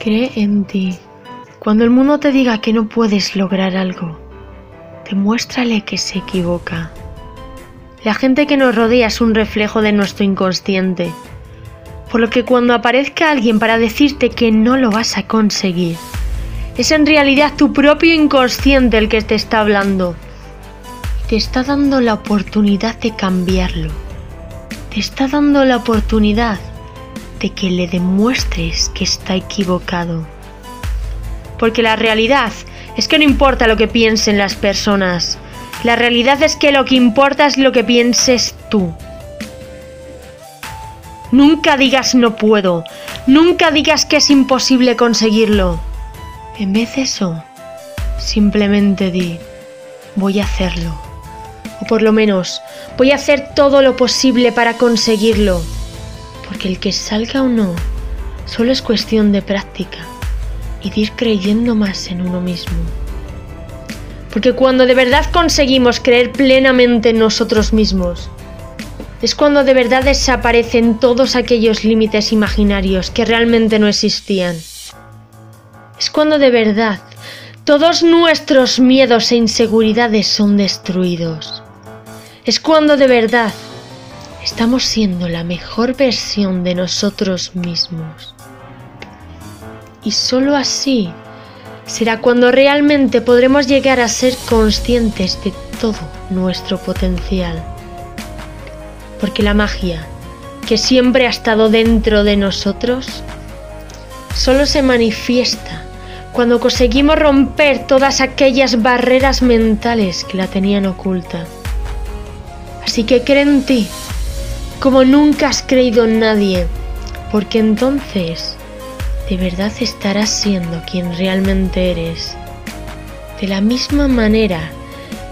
Cree en ti. Cuando el mundo te diga que no puedes lograr algo, demuéstrale que se equivoca. La gente que nos rodea es un reflejo de nuestro inconsciente, por lo que cuando aparezca alguien para decirte que no lo vas a conseguir, es en realidad tu propio inconsciente el que te está hablando. Te está dando la oportunidad de cambiarlo. Te está dando la oportunidad de que le demuestres que está equivocado. Porque la realidad es que no importa lo que piensen las personas. La realidad es que lo que importa es lo que pienses tú. Nunca digas no puedo. Nunca digas que es imposible conseguirlo. En vez de eso, simplemente di, voy a hacerlo. O por lo menos, voy a hacer todo lo posible para conseguirlo. Porque el que salga o no, solo es cuestión de práctica y de ir creyendo más en uno mismo. Porque cuando de verdad conseguimos creer plenamente en nosotros mismos, es cuando de verdad desaparecen todos aquellos límites imaginarios que realmente no existían. Es cuando de verdad todos nuestros miedos e inseguridades son destruidos. Es cuando de verdad estamos siendo la mejor versión de nosotros mismos. Y sólo así será cuando realmente podremos llegar a ser conscientes de todo nuestro potencial. Porque la magia, que siempre ha estado dentro de nosotros, solo se manifiesta cuando conseguimos romper todas aquellas barreras mentales que la tenían oculta. Así que cree en ti, como nunca has creído en nadie, porque entonces de verdad estarás siendo quien realmente eres. De la misma manera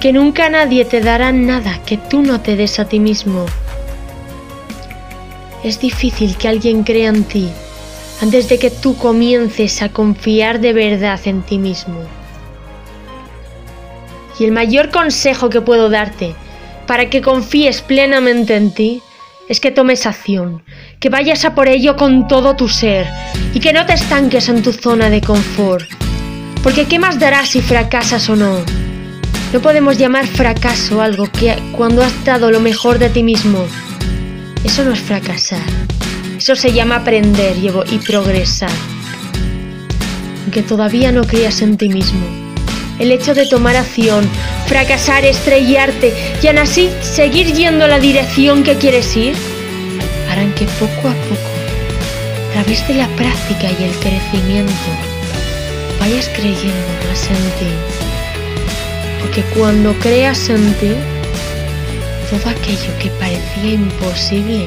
que nunca nadie te dará nada que tú no te des a ti mismo. Es difícil que alguien crea en ti antes de que tú comiences a confiar de verdad en ti mismo. Y el mayor consejo que puedo darte para que confíes plenamente en ti es que tomes acción, que vayas a por ello con todo tu ser y que no te estanques en tu zona de confort. Porque ¿qué más darás si fracasas o no? No podemos llamar fracaso algo que cuando has dado lo mejor de ti mismo. Eso no es fracasar. Eso se llama aprender y progresar. Aunque todavía no creas en ti mismo. El hecho de tomar acción, fracasar, estrellarte y aún así seguir yendo a la dirección que quieres ir, harán que poco a poco, a través de la práctica y el crecimiento, vayas creyendo más en ti. Porque cuando creas en ti, todo aquello que parecía imposible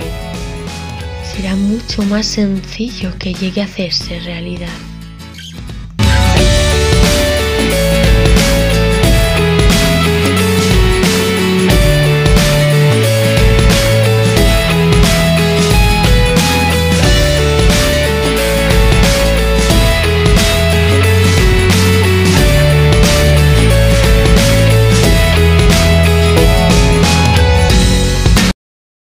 será mucho más sencillo que llegue a hacerse realidad.